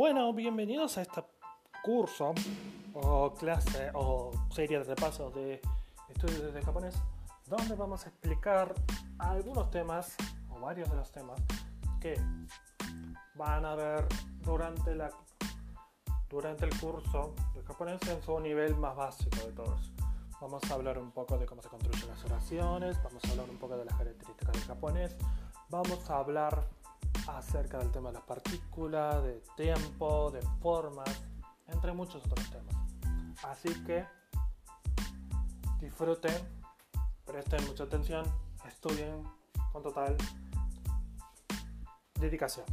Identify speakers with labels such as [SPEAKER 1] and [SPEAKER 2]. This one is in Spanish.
[SPEAKER 1] Bueno, bienvenidos a este curso o clase o serie de repasos de estudios de japonés, donde vamos a explicar algunos temas o varios de los temas que van a ver durante la durante el curso de japonés en su nivel más básico de todos. Vamos a hablar un poco de cómo se construyen las oraciones, vamos a hablar un poco de las características del japonés, vamos a hablar acerca del tema de las partículas, de tiempo, de formas, entre muchos otros temas. Así que disfruten, presten mucha atención, estudien con total dedicación.